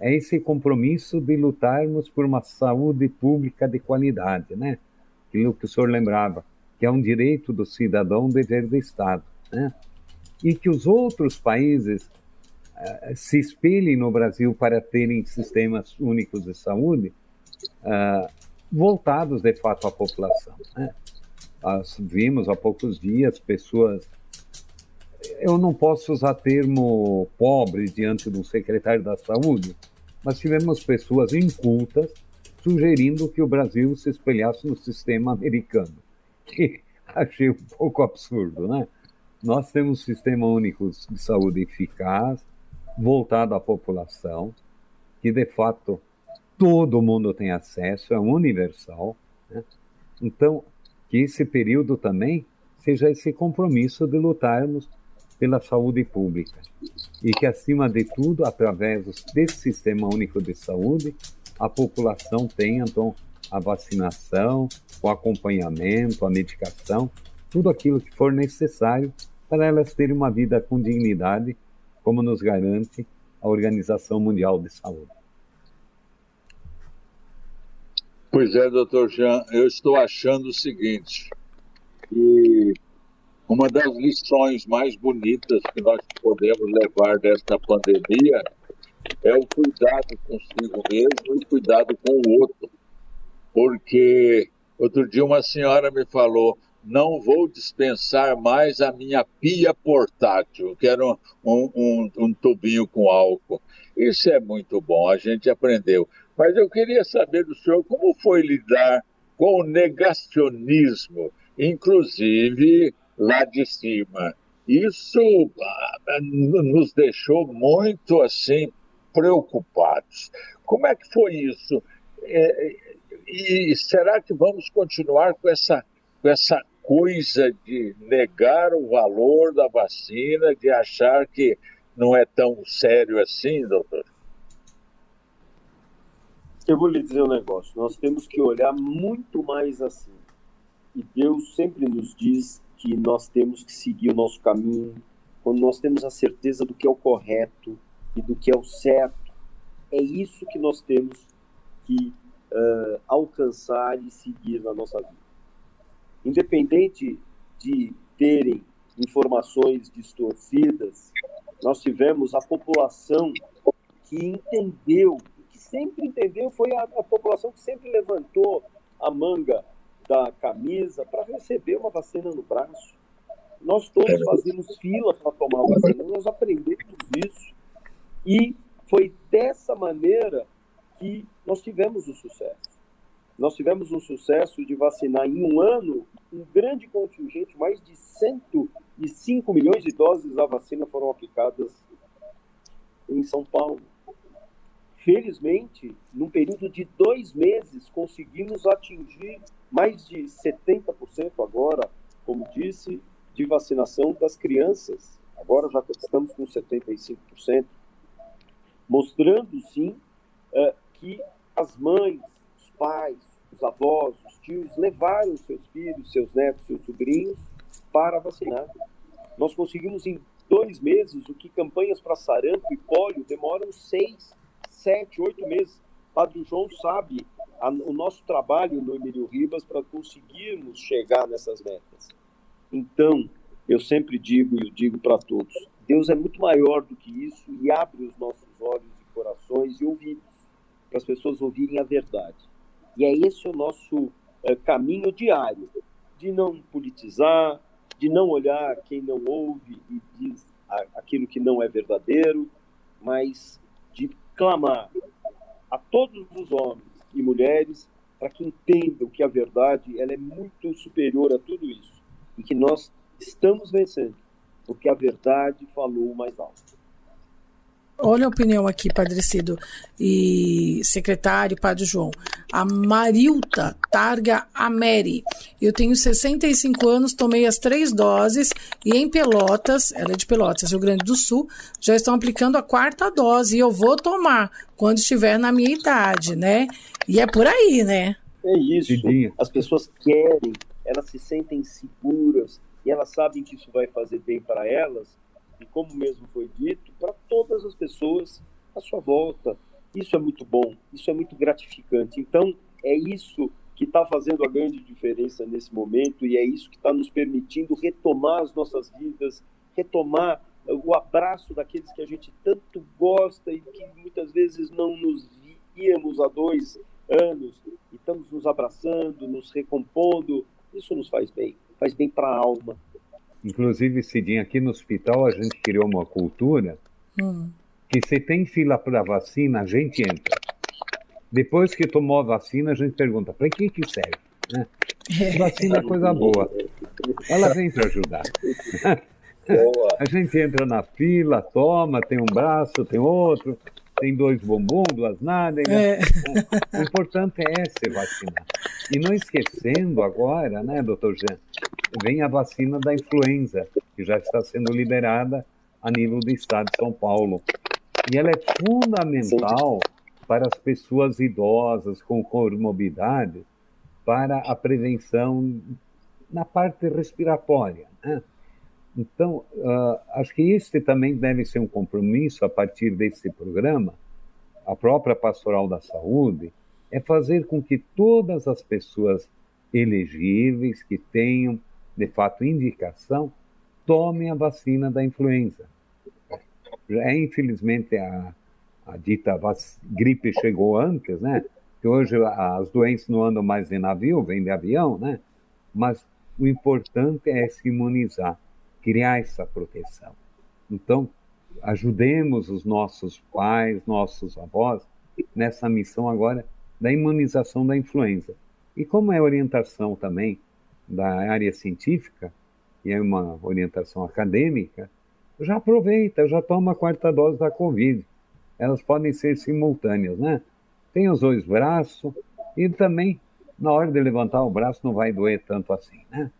é esse compromisso de lutarmos por uma saúde pública de qualidade, né? Aquilo que o senhor lembrava, que é um direito do cidadão, dever do Estado, né? e que os outros países uh, se espelhem no Brasil para terem sistemas únicos de saúde uh, voltados de fato à população. Né? Nós vimos há poucos dias pessoas. Eu não posso usar termo pobre diante do secretário da Saúde, mas tivemos pessoas incultas sugerindo que o Brasil se espelhasse no sistema americano, que achei um pouco absurdo, né? Nós temos um sistema único de saúde eficaz, voltado à população, que de fato todo mundo tem acesso, é universal. Né? Então, que esse período também seja esse compromisso de lutarmos pela saúde pública. E que, acima de tudo, através desse sistema único de saúde, a população tenha, então, a vacinação, o acompanhamento, a medicação, tudo aquilo que for necessário para elas terem uma vida com dignidade, como nos garante a Organização Mundial de Saúde. Pois é, doutor Jean, eu estou achando o seguinte, que uma das lições mais bonitas que nós podemos levar desta pandemia é o cuidado consigo mesmo e cuidado com o outro. Porque outro dia uma senhora me falou: não vou dispensar mais a minha pia portátil, que era um, um, um, tubinho com álcool. Isso é muito bom, a gente aprendeu. Mas eu queria saber do senhor como foi lidar com o negacionismo, inclusive lá de cima. Isso ah, nos deixou muito assim preocupados. Como é que foi isso? É, e será que vamos continuar com essa, com essa coisa de negar o valor da vacina, de achar que não é tão sério assim, doutor? Eu vou lhe dizer um negócio. Nós temos que olhar muito mais assim. E Deus sempre nos diz que nós temos que seguir o nosso caminho, quando nós temos a certeza do que é o correto e do que é o certo. É isso que nós temos que uh, alcançar e seguir na nossa vida. Independente de terem informações distorcidas, nós tivemos a população que entendeu, que sempre entendeu, foi a, a população que sempre levantou a manga da camisa para receber uma vacina no braço. Nós todos fazíamos fila para tomar a vacina, nós aprendemos isso. E foi dessa maneira que nós tivemos o sucesso. Nós tivemos um sucesso de vacinar em um ano um grande contingente, mais de 105 milhões de doses da vacina foram aplicadas em São Paulo. Felizmente, num período de dois meses, conseguimos atingir mais de 70% agora, como disse, de vacinação das crianças. Agora já estamos com 75%, mostrando sim é, que as mães, os pais, os avós, os tios levaram seus filhos, seus netos, seus sobrinhos para vacinar. Nós conseguimos em dois meses o que campanhas para sarampo e pólio demoram seis, sete, oito meses. Padre João sabe a, o nosso trabalho no Emílio Ribas para conseguirmos chegar nessas metas. Então, eu sempre digo e eu digo para todos: Deus é muito maior do que isso e abre os nossos olhos e corações e ouvidos para as pessoas ouvirem a verdade. E é esse o nosso é, caminho diário de não politizar, de não olhar quem não ouve e diz aquilo que não é verdadeiro, mas de clamar a todos os homens e mulheres para que entendam que a verdade ela é muito superior a tudo isso e que nós estamos vencendo porque a verdade falou mais alto. Olha a opinião aqui, Padre Cido e secretário, Padre João. A Marilta Targa Ameri. Eu tenho 65 anos, tomei as três doses e em Pelotas, ela é de Pelotas, Rio Grande do Sul, já estão aplicando a quarta dose e eu vou tomar quando estiver na minha idade, né? E é por aí, né? É isso. As pessoas querem, elas se sentem seguras e elas sabem que isso vai fazer bem para elas e como mesmo foi dito, para todas as pessoas à sua volta. Isso é muito bom, isso é muito gratificante. Então, é isso que está fazendo a grande diferença nesse momento e é isso que está nos permitindo retomar as nossas vidas, retomar o abraço daqueles que a gente tanto gosta e que muitas vezes não nos víamos há dois anos e estamos nos abraçando, nos recompondo. Isso nos faz bem, faz bem para a alma, Inclusive, Cidinha, aqui no hospital a gente criou uma cultura hum. que se tem fila para vacina, a gente entra. Depois que tomou a vacina, a gente pergunta, para que que serve? Né? Vacina é coisa boa. Ela vem para ajudar. a gente entra na fila, toma, tem um braço, tem outro, tem dois bombons, duas nádegas. É. O importante é se vacinar. E não esquecendo agora, né, doutor Jean, vem a vacina da influenza, que já está sendo liberada a nível do estado de São Paulo. E ela é fundamental para as pessoas idosas com comorbidades, para a prevenção na parte respiratória. Né? Então, uh, acho que este também deve ser um compromisso a partir desse programa, a própria Pastoral da Saúde, é fazer com que todas as pessoas elegíveis que tenham, de fato, indicação, tomem a vacina da influenza. É, infelizmente, a, a dita gripe chegou antes, né? Que hoje as doenças não andam mais em navio, vêm de avião, né? Mas o importante é se imunizar, criar essa proteção. Então, ajudemos os nossos pais, nossos avós nessa missão agora da imunização da influenza. E como é orientação também da área científica, e é uma orientação acadêmica, já aproveita, já toma a quarta dose da Covid. Elas podem ser simultâneas, né? Tem os dois braços e também na hora de levantar o braço não vai doer tanto assim, né?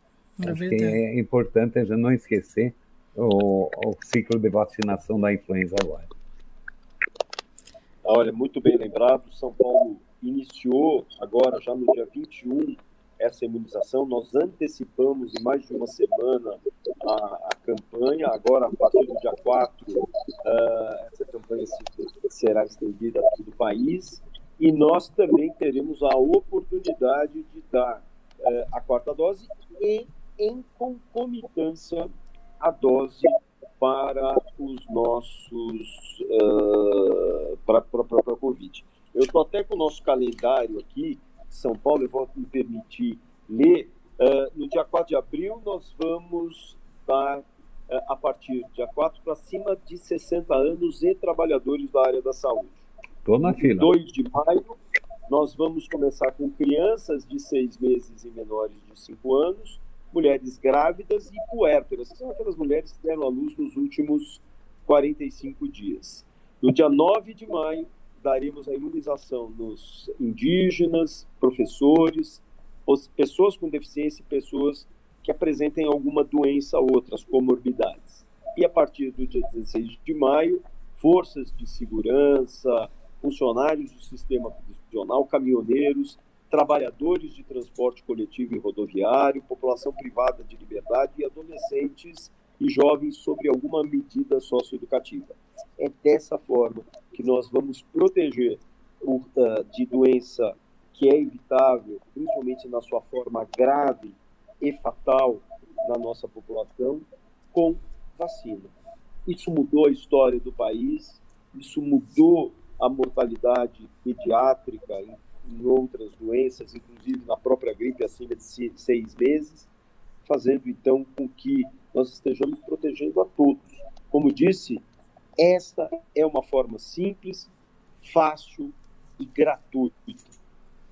É Acho que é importante a gente não esquecer o, o ciclo de vacinação da influenza agora. Olha, muito bem lembrado, São Paulo iniciou agora, já no dia 21, essa imunização. Nós antecipamos em mais de uma semana a, a campanha. Agora, a partir do dia 4, uh, ah, essa campanha se, será estendida a todo o país. E nós também teremos a oportunidade de dar uh, a quarta dose e, em concomitância, a dose para os nossos. Uh, para a própria Covid. Eu estou até com o nosso calendário aqui, São Paulo, eu vou me permitir ler. Uh, no dia 4 de abril, nós vamos dar, uh, a partir do dia 4 para cima de 60 anos e trabalhadores da área da saúde. Estou na fila. 2 de maio, nós vamos começar com crianças de 6 meses e menores de 5 anos, mulheres grávidas e puérperas, que são aquelas mulheres que deram à luz nos últimos 45 dias. No dia 9 de maio, daremos a imunização nos indígenas, professores, pessoas com deficiência e pessoas que apresentem alguma doença ou outras comorbidades. E a partir do dia 16 de maio, forças de segurança, funcionários do sistema prisional, caminhoneiros, trabalhadores de transporte coletivo e rodoviário, população privada de liberdade e adolescentes e jovens sobre alguma medida socioeducativa. É dessa forma que nós vamos proteger o, uh, de doença que é evitável, principalmente na sua forma grave e fatal na nossa população, com vacina. Isso mudou a história do país, isso mudou a mortalidade pediátrica em, outras doenças, inclusive na própria gripe acima de seis meses, fazendo então com que nós estejamos protegendo a todos. Como disse, esta é uma forma simples, fácil e gratuita.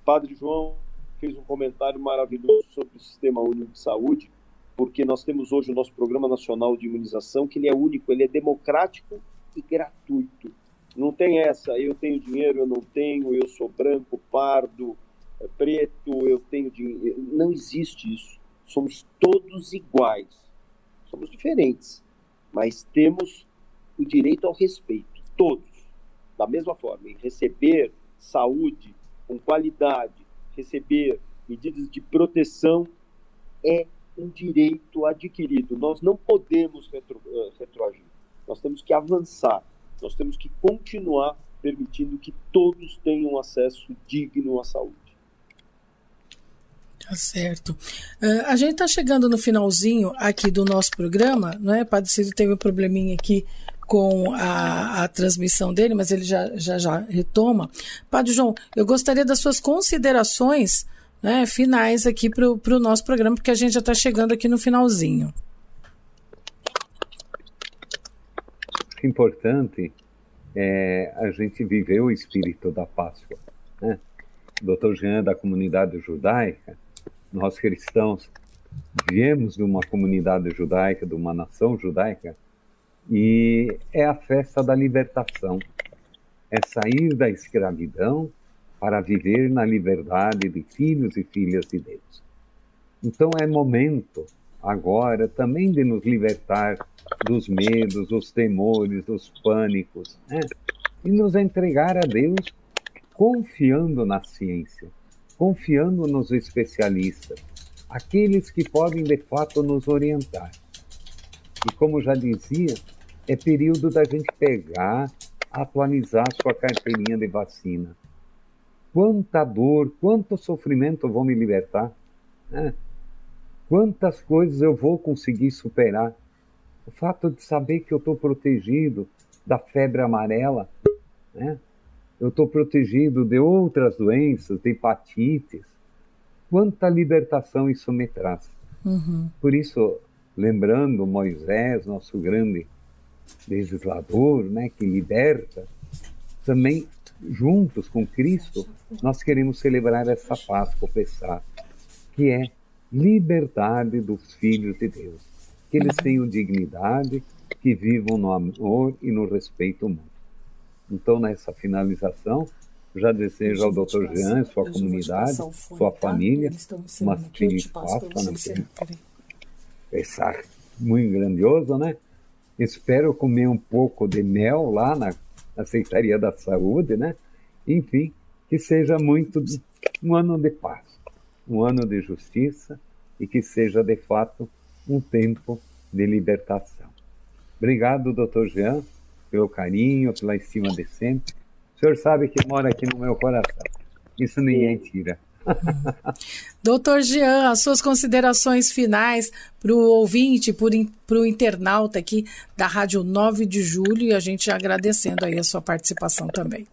Padre João fez um comentário maravilhoso sobre o Sistema Único de Saúde, porque nós temos hoje o nosso Programa Nacional de Imunização, que ele é único, ele é democrático e gratuito. Não tem essa, eu tenho dinheiro, eu não tenho, eu sou branco, pardo, é preto, eu tenho dinheiro. Não existe isso. Somos todos iguais. Somos diferentes, mas temos o direito ao respeito, todos, da mesma forma, em receber saúde com qualidade, receber medidas de proteção é um direito adquirido. Nós não podemos retro, uh, retroagir. Nós temos que avançar. Nós temos que continuar permitindo que todos tenham acesso digno à saúde. Tá certo. Uh, a gente está chegando no finalzinho aqui do nosso programa, não é? Padre Círio teve um probleminha aqui com a, a, transmissão dele, mas ele já, já, já retoma. Padre João, eu gostaria das suas considerações né, finais aqui para o nosso programa, porque a gente já está chegando aqui no finalzinho. Importante é a gente viver o espírito da Páscoa. Né? Doutor Jean, da comunidade judaica, nós cristãos viemos de uma comunidade judaica, de uma nação judaica, e é a festa da libertação. É sair da escravidão para viver na liberdade de filhos e filhas de Deus. Então é momento agora também de nos libertar dos medos, dos temores, dos pânicos, né? e nos entregar a Deus confiando na ciência, confiando nos especialistas, aqueles que podem de fato nos orientar. E como já dizia, é período da gente pegar, atualizar sua carteirinha de vacina. Quanta dor, quanto sofrimento vou me libertar? Né? Quantas coisas eu vou conseguir superar? O fato de saber que eu estou protegido da febre amarela, né? eu estou protegido de outras doenças, de hepatites. Quanta libertação isso me traz. Uhum. Por isso, lembrando Moisés, nosso grande legislador, né, que liberta, também juntos com Cristo, nós queremos celebrar essa Páscoa, pensar, que é liberdade dos filhos de Deus. Que eles tenham dignidade, que vivam no amor e no respeito mútuo. Então, nessa finalização, já desejo ao Dr. Jean, sua comunidade, sua família, uma feliz Páscoa na Pensar muito grandioso, né? Espero comer um pouco de mel lá na, Secretaria da Saúde, né? Enfim, que seja muito um ano de paz, um ano de justiça e que seja de fato um tempo de libertação. Obrigado, doutor Jean, pelo carinho, pela estima de sempre. O senhor sabe que mora aqui no meu coração. Isso ninguém tira. Doutor Jean, as suas considerações finais para o ouvinte, para o internauta aqui da Rádio 9 de Julho, e a gente agradecendo aí a sua participação também.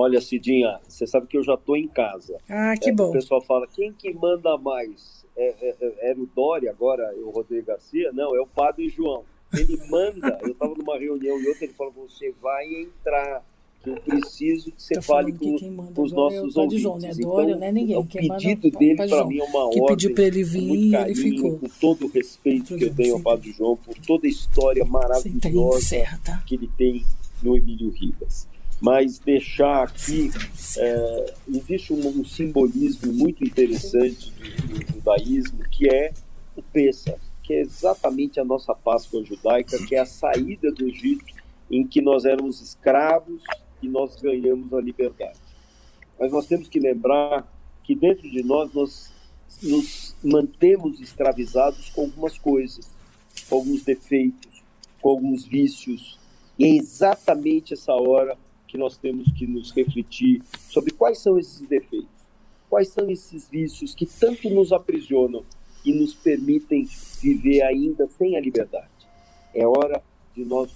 Olha, Cidinha, você sabe que eu já estou em casa. Ah, que é, bom. O pessoal fala, quem que manda mais? É, é, é, era o Dória, agora é o Rodrigo Garcia? Não, é o Padre João. Ele manda, eu estava numa reunião e outra, ele falou, você vai entrar que eu preciso que você tá fale com, com, os nossos é ouvintes. João, né? então, não é ninguém. O pedido dele para mim é uma que ordem. pediu para ele vir, muito carinho, ele ficou. Com todo o respeito que eu tenho ao Padre João, por toda a história maravilhosa tá? que ele tem no Emílio Ribas. Mas deixar aqui, é, existe um, um, simbolismo muito interessante do, do judaísmo, que é o Pêssar, que é exatamente a nossa Páscoa judaica, que é a saída do Egito, em que nós éramos escravos e nós ganhamos a liberdade. Mas nós temos que lembrar que dentro de nós nós nos mantemos escravizados com algumas coisas, com alguns defeitos, com alguns vícios. E é exatamente essa hora que nós temos que nos refletir sobre quais são esses defeitos, quais são esses vícios que tanto nos aprisionam e nos permitem viver ainda sem a liberdade. É hora de nós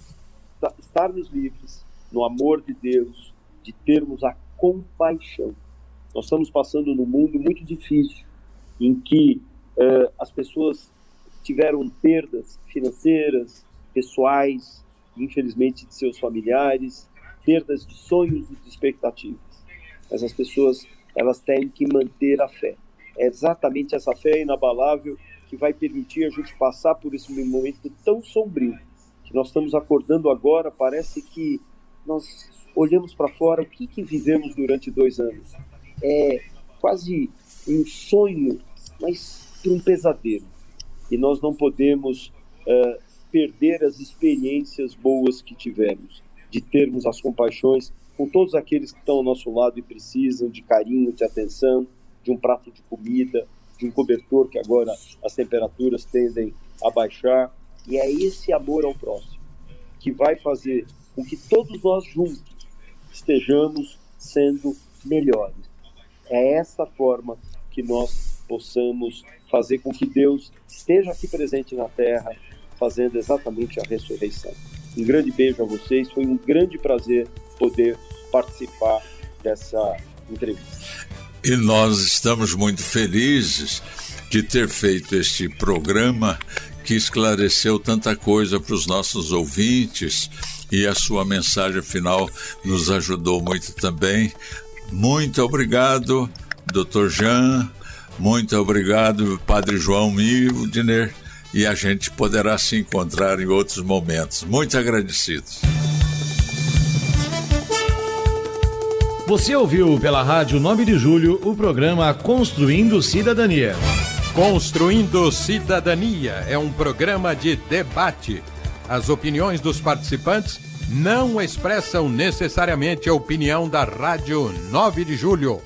estarmos livres no amor de Deus, de termos a compaixão. Nós estamos passando num mundo muito difícil, em que uh, as pessoas tiveram perdas financeiras, pessoais, infelizmente de seus familiares, perdas de sonhos e de expectativas. Mas as pessoas elas têm que manter a fé. É exatamente essa fé inabalável que vai permitir a gente passar por esse momento tão sombrio que nós estamos acordando agora. Parece que nós olhamos para fora, o que, que vivemos durante dois anos? É quase um sonho, mas um pesadelo. E nós não podemos uh, perder as experiências boas que tivemos, de termos as compaixões com todos aqueles que estão ao nosso lado e precisam de carinho, de atenção, de um prato de comida, de um cobertor que agora as temperaturas tendem a baixar. E é esse amor ao próximo que vai fazer com que todos nós juntos estejamos sendo melhores. É essa forma que nós possamos fazer com que Deus esteja aqui presente na terra, fazendo exatamente a ressurreição. Um grande beijo a vocês, foi um grande prazer poder participar dessa entrevista. E nós estamos muito felizes de ter feito este programa que esclareceu tanta coisa para os nossos ouvintes e a sua mensagem final nos ajudou muito também. Muito obrigado, Dr. Jean. Muito obrigado, Padre João Mildner. E a gente poderá se encontrar em outros momentos. Muito agradecidos. Você ouviu pela Rádio 9 de Julho o programa Construindo Cidadania. Construindo Cidadania é um programa de debate as opiniões dos participantes não expressam necessariamente a opinião da Rádio 9 de Julho.